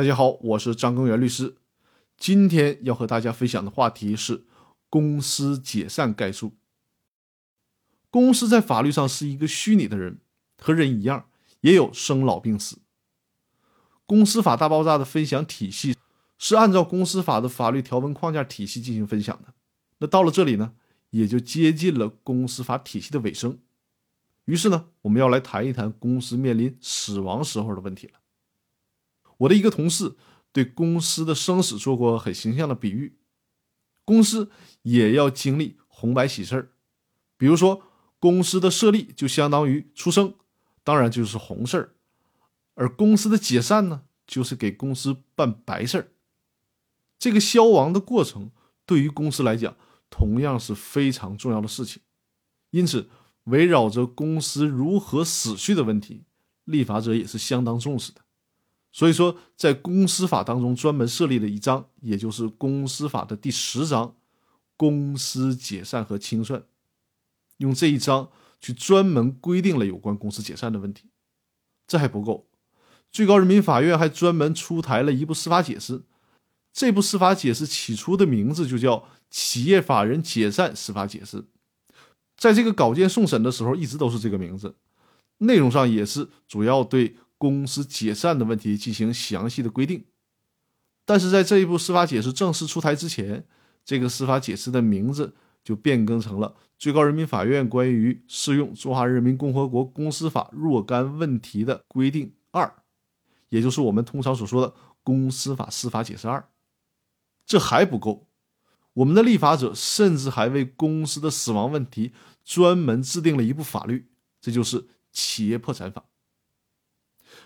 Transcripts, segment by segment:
大家好，我是张根源律师。今天要和大家分享的话题是公司解散概述。公司在法律上是一个虚拟的人，和人一样，也有生老病死。公司法大爆炸的分享体系是按照公司法的法律条文框架体系进行分享的。那到了这里呢，也就接近了公司法体系的尾声。于是呢，我们要来谈一谈公司面临死亡时候的问题了。我的一个同事对公司的生死做过很形象的比喻：公司也要经历红白喜事儿，比如说公司的设立就相当于出生，当然就是红事儿；而公司的解散呢，就是给公司办白事儿。这个消亡的过程对于公司来讲，同样是非常重要的事情。因此，围绕着公司如何死去的问题，立法者也是相当重视的。所以说，在公司法当中专门设立了一章，也就是公司法的第十章《公司解散和清算》，用这一章去专门规定了有关公司解散的问题。这还不够，最高人民法院还专门出台了一部司法解释。这部司法解释起初的名字就叫《企业法人解散司法解释》。在这个稿件送审的时候，一直都是这个名字，内容上也是主要对公司解散的问题进行详细的规定。但是在这一部司法解释正式出台之前，这个司法解释的名字就变更成了《最高人民法院关于适用中华人民共和国公司法若干问题的规定二》，也就是我们通常所说的《公司法司法解释二》。这还不够。我们的立法者甚至还为公司的死亡问题专门制定了一部法律，这就是《企业破产法》。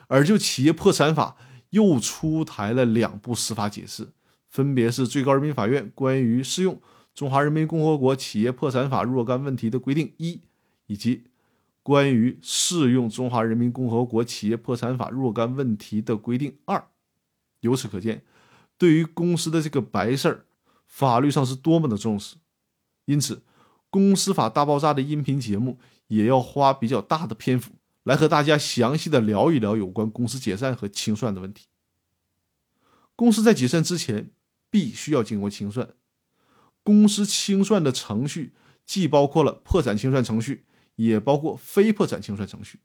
而就《企业破产法》又出台了两部司法解释，分别是最高人民法院关于适用中华人民共和国企业破产法若干问题的规定一，以及关于适用中华人民共和国企业破产法若干问题的规定二。由此可见，对于公司的这个白事儿。法律上是多么的重视，因此，公司法大爆炸的音频节目也要花比较大的篇幅来和大家详细的聊一聊有关公司解散和清算的问题。公司在解散之前必须要经过清算，公司清算的程序既包括了破产清算程序，也包括非破产清算程序。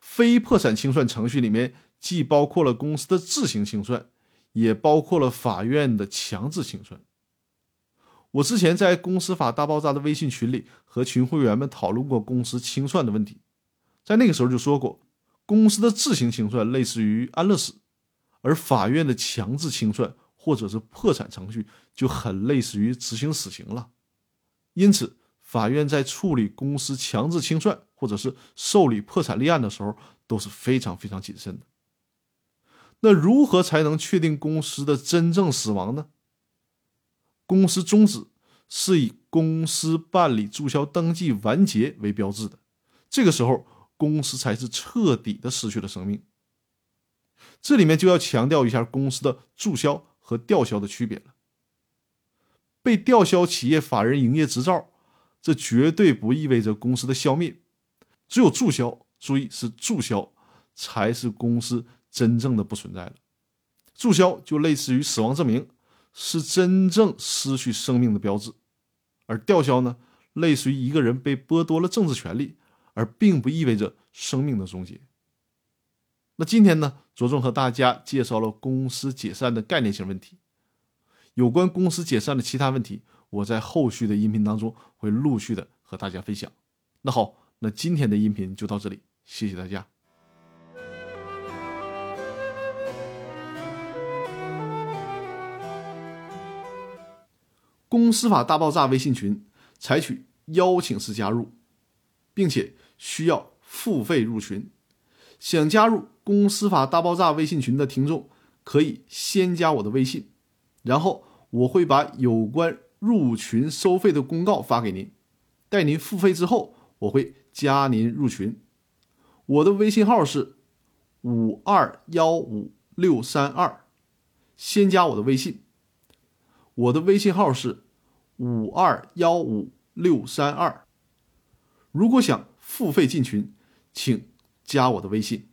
非破产清算程序里面既包括了公司的自行清算，也包括了法院的强制清算。我之前在公司法大爆炸的微信群里和群会员们讨论过公司清算的问题，在那个时候就说过，公司的自行清算类似于安乐死，而法院的强制清算或者是破产程序就很类似于执行死刑了。因此，法院在处理公司强制清算或者是受理破产立案的时候都是非常非常谨慎的。那如何才能确定公司的真正死亡呢？公司终止是以公司办理注销登记完结为标志的，这个时候公司才是彻底的失去了生命。这里面就要强调一下公司的注销和吊销的区别了。被吊销企业法人营业执照，这绝对不意味着公司的消灭，只有注销，注意是注销，才是公司真正的不存在了。注销就类似于死亡证明。是真正失去生命的标志，而吊销呢，类似于一个人被剥夺了政治权利，而并不意味着生命的终结。那今天呢，着重和大家介绍了公司解散的概念性问题，有关公司解散的其他问题，我在后续的音频当中会陆续的和大家分享。那好，那今天的音频就到这里，谢谢大家。公司法大爆炸微信群采取邀请式加入，并且需要付费入群。想加入公司法大爆炸微信群的听众，可以先加我的微信，然后我会把有关入群收费的公告发给您。待您付费之后，我会加您入群。我的微信号是五二幺五六三二，先加我的微信。我的微信号是五二幺五六三二。如果想付费进群，请加我的微信。